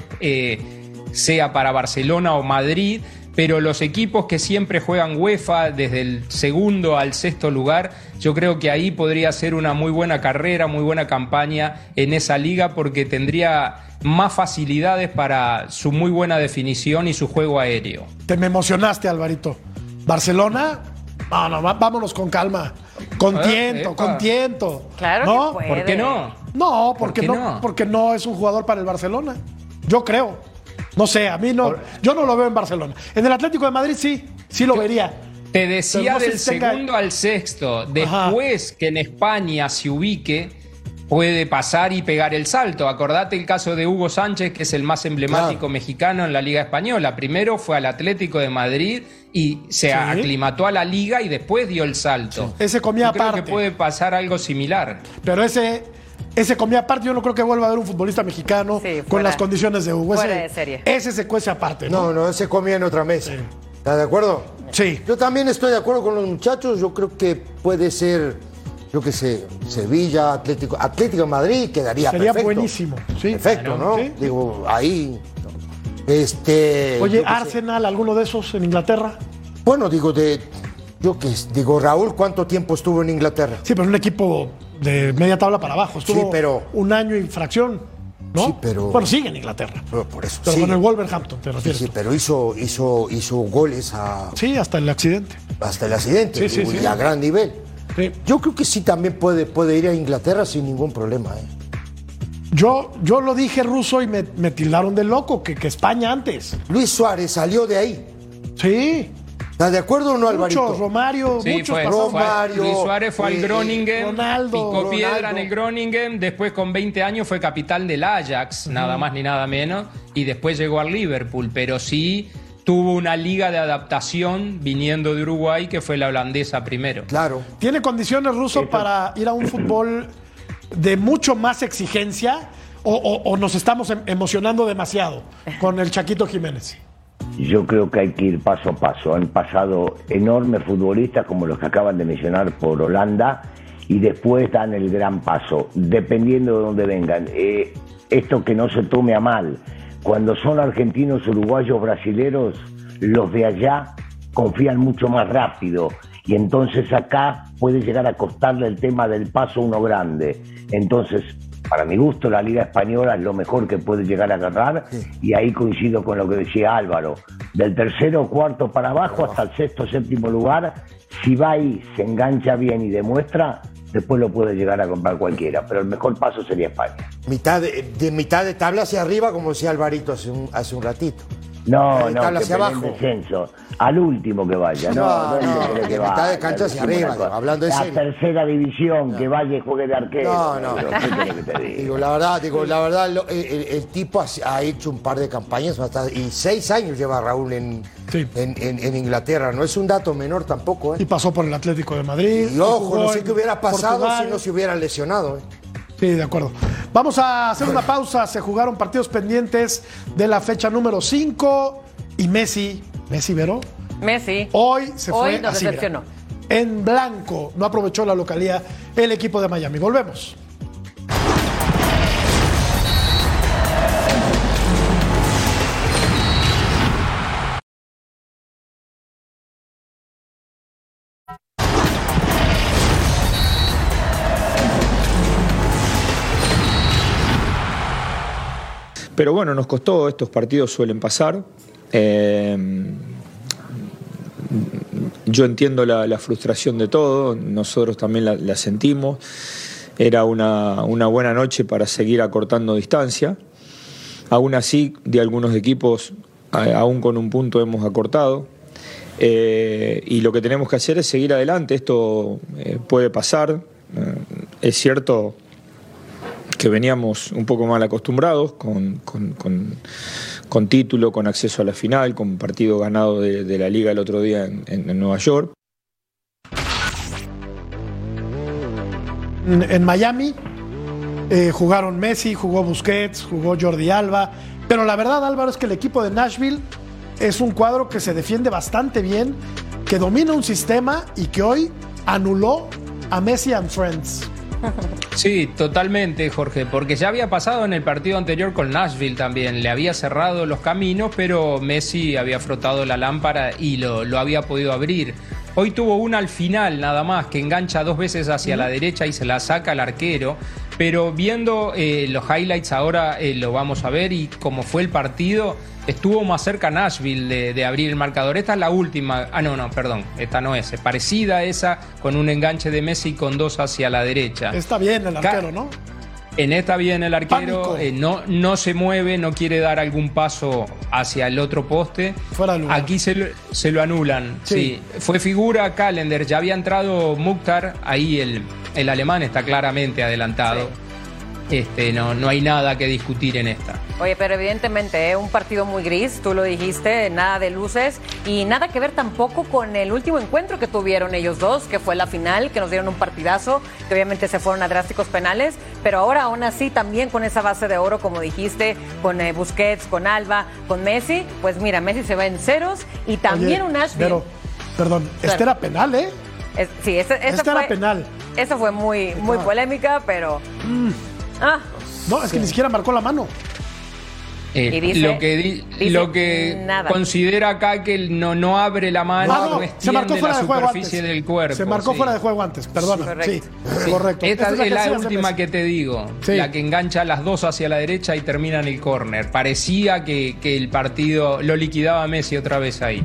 sea para Barcelona o Madrid, pero los equipos que siempre juegan UEFA desde el segundo al sexto lugar, yo creo que ahí podría ser una muy buena carrera, muy buena campaña en esa liga porque tendría más facilidades para su muy buena definición y su juego aéreo.
Te me emocionaste, Alvarito. Barcelona, no, no, vámonos con calma. Con ah, tiento, con tiento.
Claro
¿No?
¿Por qué no?
No, porque no? Porque no es un jugador para el Barcelona. Yo creo. No sé, a mí no. Yo no lo veo en Barcelona. En el Atlético de Madrid sí, sí lo vería.
Te decía del segundo al sexto. Después que en España se ubique, puede pasar y pegar el salto. Acordate el caso de Hugo Sánchez, que es el más emblemático mexicano en la Liga Española. Primero fue al Atlético de Madrid y se aclimató a la liga y después dio el salto.
Ese comía aparte.
Creo que puede pasar algo similar.
Pero ese ese comía aparte. Yo no creo que vuelva a haber un futbolista mexicano con las condiciones de Hugo. Ese, se cuece aparte.
No, no, ese comía en otra mesa. ¿Estás de acuerdo?
Sí.
Yo también estoy de acuerdo con los muchachos. Yo creo que puede ser, yo qué sé, Sevilla, Atlético, Atlético de Madrid quedaría
Sería buenísimo. Sí.
Perfecto, ¿no? Digo, ahí. Este.
Oye, Arsenal, alguno de esos en Inglaterra.
Bueno, digo, de. Yo qué digo, Raúl, ¿cuánto tiempo estuvo en Inglaterra?
Sí, pero un equipo de media tabla para abajo. Estuvo pero, un año y fracción. ¿no?
Sí, pero.
Bueno, sigue en Inglaterra.
Pero, por eso.
Pero con el Wolverhampton, te refieres.
Sí, pero hizo, hizo, hizo goles a.
Sí, hasta el accidente.
Hasta el accidente. Sí, sí, y a gran nivel. Yo creo que sí también puede, puede ir a Inglaterra sin ningún problema. ¿eh?
Yo, yo lo dije ruso y me, me tildaron de loco, que, que España antes.
Luis Suárez salió de ahí.
Sí.
¿Estás de acuerdo o no, Alvarito?
Muchos, Romario,
sí,
muchos
fue,
Romario,
Luis Suárez fue al eh, Groningen,
Ronaldo,
picó piedra en el Groningen, después con 20 años fue capital del Ajax, nada más ni nada menos, y después llegó al Liverpool, pero sí tuvo una liga de adaptación viniendo de Uruguay que fue la holandesa primero.
Claro.
¿Tiene condiciones ruso para ir a un fútbol de mucho más exigencia o, nos estamos em, emocionando demasiado con el Chaquito Jiménez?
Yo creo que hay que ir paso a paso. Han pasado enormes futbolistas como los que acaban de mencionar por Holanda y después dan el gran paso, dependiendo de dónde vengan. Eh, esto que no se tome a mal. Cuando son argentinos, uruguayos, brasileros, los de allá confían mucho más rápido y entonces acá puede llegar a costarle el tema del paso uno grande. Entonces, para mi gusto, la Liga Española es lo mejor que puede llegar a agarrar y ahí coincido con lo que decía Álvaro. Del tercero o cuarto para abajo hasta el sexto o séptimo lugar, si va ahí, se engancha bien y demuestra, después lo puede llegar a comprar cualquiera, pero el mejor paso sería España.
Mitad de, mitad de tabla hacia arriba, como decía Alvarito hace un, hace un ratito.
No, no, que hacia abajo. descenso. Al último que vaya. No, no,
no que mitad de cancha hacia arriba, hablando de
La tercera división, que vaya y juegue de arquero. No, no.
digo, la verdad, digo, la verdad, el, tipo ha, hecho un par de campañas y seis años lleva Raúl en, en, Inglaterra. No es un dato menor tampoco, ¿eh?
Y pasó por el Atlético de Madrid.
Y ojo, no sé qué hubiera pasado si no se hubiera lesionado, ¿eh?
Sí, de acuerdo. Vamos a hacer una pausa. Se jugaron partidos pendientes de la fecha número 5 y Messi, Messi Vero.
Messi.
Hoy se fue Hoy nos decepcionó. En blanco, no aprovechó la localidad el equipo de Miami. Volvemos.
Pero bueno, nos costó, estos partidos suelen pasar. Eh, yo entiendo la, frustración de todo, nosotros también la, sentimos. Era una, buena noche para seguir acortando distancia. Aún así, de algunos equipos, aún con un punto hemos acortado. Eh, y lo que tenemos que hacer es seguir adelante. Esto eh, puede pasar. es cierto que veníamos un poco mal acostumbrados, con, con, título, con acceso a la final, con partido ganado de, la liga el otro día en, Nueva York.
En Miami eh, jugaron Messi, jugó Busquets, jugó Jordi Alba, pero la verdad Álvaro es que el equipo de Nashville es un cuadro que se defiende bastante bien, que domina un sistema y que hoy anuló a Messi and Friends.
Sí, totalmente, Jorge, porque ya había pasado en el partido anterior con Nashville también. Le había cerrado los caminos, pero Messi había frotado la lámpara y lo, lo había podido abrir. Hoy tuvo una al final nada más, que engancha dos veces hacia la derecha y se la saca al arquero. Pero viendo eh, los highlights ahora eh, lo vamos a ver y cómo fue el partido, estuvo más cerca Nashville de, abrir el marcador. Esta es la última. Ah, no, no, perdón. Esta no es. Es parecida a esa con un enganche de Messi con dos hacia la derecha.
Está bien el arquero, ¿no?
En esta bien el arquero eh, no, no se mueve, no quiere dar algún paso hacia el otro poste.
Fuera
Aquí se lo, se lo anulan. Sí. Fue figura Calendar, ya había entrado Mukhtar, ahí el, el alemán está claramente adelantado. Este, no, no hay nada que discutir en esta.
Oye, pero evidentemente es ¿eh? un partido muy gris, tú lo dijiste, nada de luces y nada que ver tampoco con el último encuentro que tuvieron ellos dos, que fue la final, que nos dieron un partidazo, que obviamente se fueron a drásticos penales, pero ahora aún así también con esa base de oro, como dijiste, con eh, Busquets, con Alba, con Messi, pues mira, Messi se va en ceros y también un Ashby.
Pero, perdón, este era penal, ¿eh?
sí, ese,
este era penal.
Eso fue muy, muy polémica, pero... Mm.
Ah. No, es que ni siquiera marcó la mano.
Eh, lo que, lo que considera acá que no, no abre la mano, no, no, se marcó fuera de juego antes. del cuerpo.
Se marcó fuera de juego antes, perdona. Sí, correcto.
Esta es, la, última que te digo, la que engancha las dos hacia la derecha y termina en el córner. Parecía que, que el partido lo liquidaba Messi otra vez ahí.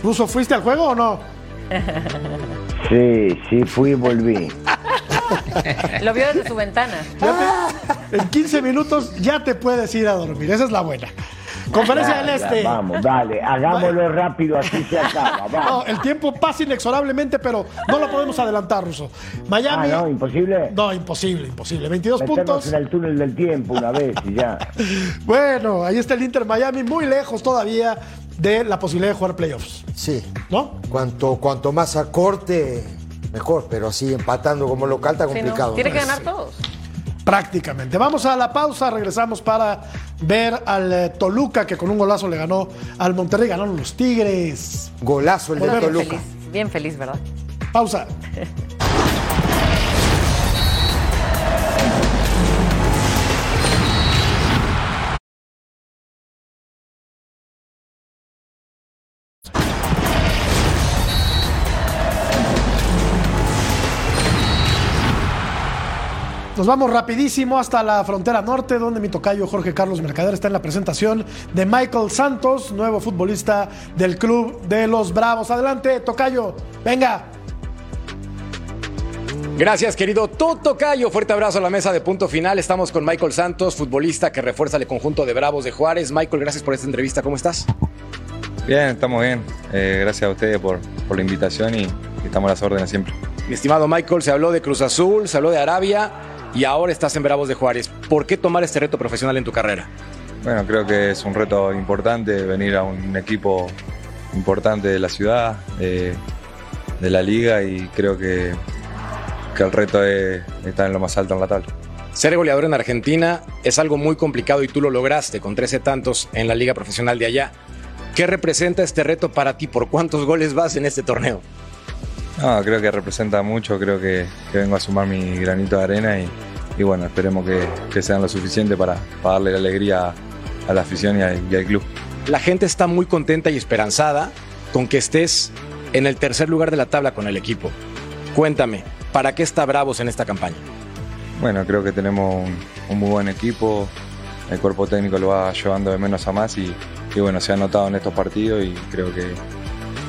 ¿Ruso, fuiste al juego o no?
Sí, sí, fui y volví. (laughs)
Lo vio desde su ventana.
en 15 minutos ya te puedes ir a dormir. Esa es la buena. Conferencia del Este.
Vamos, dale, hagámoslo rápido, así se acaba. (laughs)
No, el tiempo pasa inexorablemente, pero no lo podemos adelantar, Ruso. Miami.
Ah, no, imposible.
No, imposible, imposible. 22 puntos.
en el túnel del tiempo una vez y ya. (laughs)
bueno, ahí está el Inter Miami, muy lejos todavía de la posibilidad de jugar playoffs.
Sí. ¿No? Cuanto, cuanto más a corte, mejor, pero así empatando como local está complicado.
Tiene que ganar todos.
Prácticamente. Vamos a la pausa, regresamos para ver al eh, Toluca que con un golazo le ganó al Monterrey, ganaron los Tigres.
Golazo el de Toluca.
bien feliz, ¿verdad?
Pausa. (laughs) Nos vamos rapidísimo hasta la frontera norte, donde mi tocayo Jorge Carlos Mercader está en la presentación de Michael Santos, nuevo futbolista del club de los Bravos. Adelante, tocayo, venga.
Gracias, querido Toto Cayo. Fuerte abrazo a la mesa de punto final. Estamos con Michael Santos, futbolista que refuerza el conjunto de Bravos de Juárez. Michael, gracias por esta entrevista. ¿Cómo estás?
Bien, estamos bien. Eh, gracias a ustedes por, por la invitación y estamos a las órdenes siempre.
Mi estimado Michael, se habló de Cruz Azul, se habló de Arabia y ahora estás en Bravos de Juárez. ¿Por qué tomar este reto profesional en tu carrera?
Bueno, creo que es un reto importante venir a un equipo importante de la ciudad, de, la liga y creo que, que el reto es estar en lo más alto en la tabla.
Ser goleador en Argentina es algo muy complicado y tú lo lograste con 13 tantos en la liga profesional de allá. ¿Qué representa este reto para ti? ¿Por cuántos goles vas en este torneo?
No, creo que representa mucho, creo que, vengo a sumar mi granito de arena y, bueno, esperemos que, sean lo suficiente para, darle la alegría a la afición y, al club.
La gente está muy contenta y esperanzada con que estés en el tercer lugar de la tabla con el equipo. Cuéntame, ¿para qué está Bravos en esta campaña?
Bueno, creo que tenemos un, muy buen equipo, el cuerpo técnico lo va llevando de menos a más y, y bueno, se ha notado en estos partidos y creo que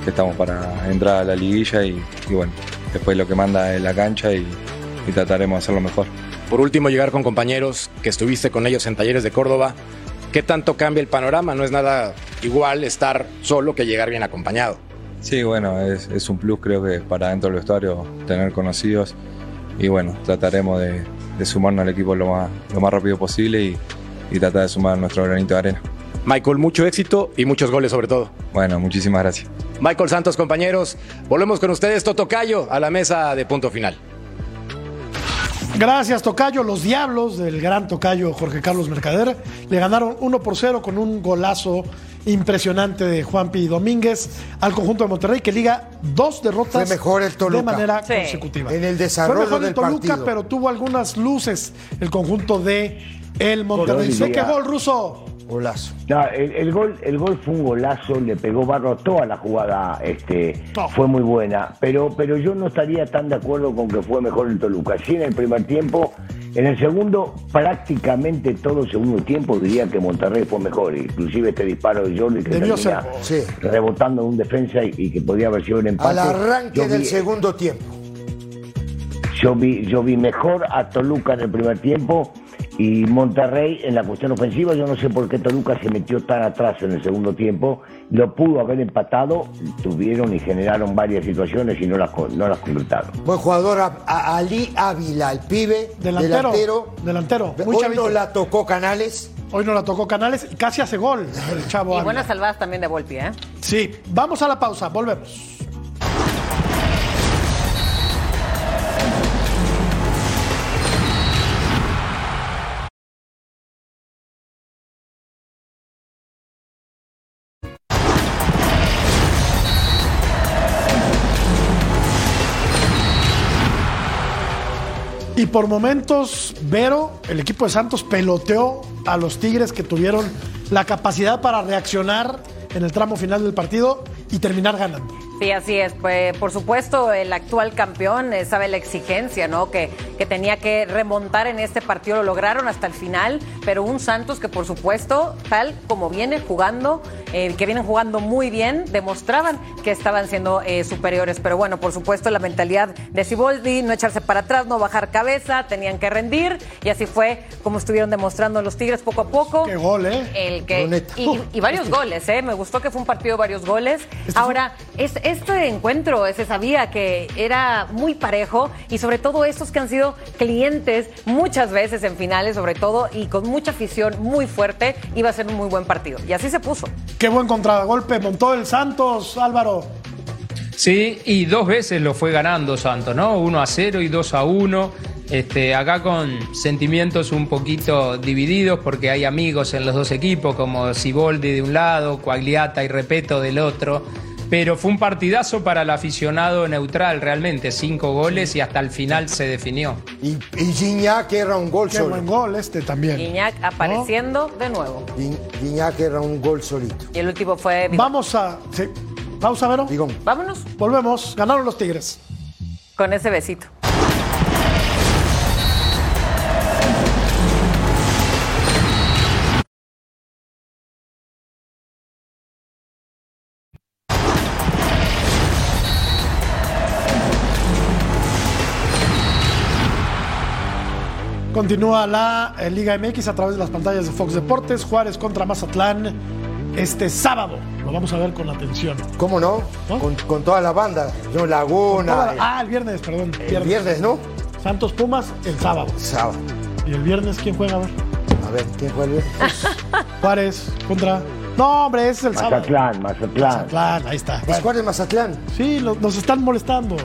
que estamos para entrar a la liguilla y, bueno, después lo que manda es la cancha y, trataremos de hacerlo mejor.
Por último, llegar con compañeros que estuviste con ellos en talleres de Córdoba. ¿Qué tanto cambia el panorama? No es nada igual estar solo que llegar bien acompañado.
Sí, bueno, es, un plus creo que para dentro del vestuario tener conocidos y bueno, trataremos de, sumarnos al equipo lo más, lo más rápido posible y, y tratar de sumar nuestro granito de arena.
Michael, mucho éxito y muchos goles sobre todo.
Bueno, muchísimas gracias.
Michael Santos, compañeros, volvemos con ustedes, Tocayo, a la mesa de punto final.
Gracias, Tocayo. Los Diablos del gran Tocayo Jorge Carlos Mercader le ganaron 1 por 0 con un golazo impresionante de Juanpi Domínguez al conjunto de Monterrey que liga dos derrotas
mejor el Toluca.
de manera consecutiva.
En el desarrollo
Fue mejor
el
Toluca, pero tuvo algunas luces el conjunto de el Monterrey. ¿Qué gol ruso.
Golazo.
el, gol, el gol fue un golazo, le pegó barro toda la jugada, este, fue muy buena. Pero, pero yo no estaría tan de acuerdo con que fue mejor el Toluca. Sí, en el primer tiempo, en el segundo, prácticamente todo el segundo tiempo diría que Monterrey fue mejor. Inclusive este disparo de Jordi que termina rebotando en un defensa y, que podía haber sido un empate.
Al arranque del segundo tiempo.
Yo vi, yo vi mejor a Toluca en el primer tiempo y Monterrey, en la cuestión ofensiva, yo no sé por qué Toluca se metió tan atrás en el segundo tiempo. Lo pudo haber empatado, tuvieron y generaron varias situaciones y no las, no las completaron.
Buen jugador a, Ali Ávila, el pibe,
delantero. Delantero.
Hoy no la tocó Canales.
Hoy no la tocó Canales y casi hace gol el chavo.
Y buenas salvadas también de Volpi, ¿eh?
Sí, vamos a la pausa, volvemos. Y por momentos, Vero, el equipo de Santos peloteó a los Tigres que tuvieron la capacidad para reaccionar en el tramo final del partido y terminar ganando.
Sí, así es. Pues, por supuesto, el actual campeón eh, sabe la exigencia, ¿no? Que, que tenía que remontar en este partido. Lo lograron hasta el final, pero un Santos que, por supuesto, tal como viene jugando, eh, que vienen jugando muy bien, demostraban que estaban siendo eh, superiores. Pero bueno, por supuesto, la mentalidad de Siboldi, no echarse para atrás, no bajar cabeza, tenían que rendir. Y así fue como estuvieron demostrando los Tigres poco a poco.
Qué gol, ¿eh?
El que, y, varios goles, ¿eh? Me gustó que fue un partido de varios goles. Este Ahora, es este encuentro se sabía que era muy parejo y sobre todo estos que han sido clientes muchas veces en finales, sobre todo, y con mucha afición muy fuerte, iba a ser un muy buen partido. Y así se puso.
Qué buen contragolpe montó el Santos, Álvaro.
Sí, y dos veces lo fue ganando Santos, ¿no? Uno a 0 y 2 a 1. Este, acá con sentimientos un poquito divididos porque hay amigos en los dos equipos, como Siboldi de un lado, Coagliata y Repeto del otro pero fue un partidazo para el aficionado neutral, realmente. Cinco goles y hasta el final se definió.
Y, Gignac era un gol
Qué buen gol este también.
Gignac apareciendo de nuevo.
Gignac era un gol solito.
Y el último fue.
Vamos a. Sí. Pausa, Vero.
Vámonos.
Volvemos. Ganaron los Tigres.
Con ese besito.
Continúa la eh, Liga MX a través de las pantallas de Fox Deportes. Juárez contra Mazatlán este sábado. Lo vamos a ver con atención.
¿Cómo no? Con, toda la banda. Yo, Laguna.
ah, el viernes, perdón.
El viernes, ¿no?
Santos Pumas el sábado.
Sábado.
¿Y el viernes quién juega? A ver.
A ver, ¿quién juega el viernes?
Juárez contra. No, hombre, ese es el sábado.
Mazatlán, Mazatlán.
Mazatlán, ahí está.
¿Es Juárez Mazatlán?
Sí, nos están molestando.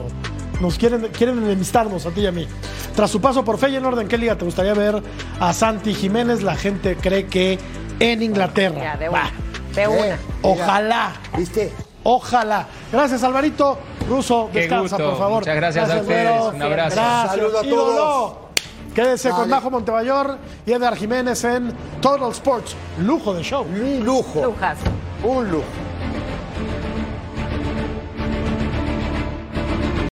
Nos quieren, quieren enemistarnos a ti y a mí. Tras su paso por Feyenoord, ¿en qué liga te gustaría ver a Santi Jiménez? La gente cree que en Inglaterra.
Ya, de una. De una.
Ojalá.
¿Viste?
Ojalá. Gracias, Alvarito. Ruso, descansa, por favor.
Muchas gracias, a ustedes. Un abrazo.
Gracias. Saludos a todos. Quédese con Majo Montebayor y Edgar Jiménez en Total Sports. Lujo de show.
Un lujo.
Lujas.
Un lujo.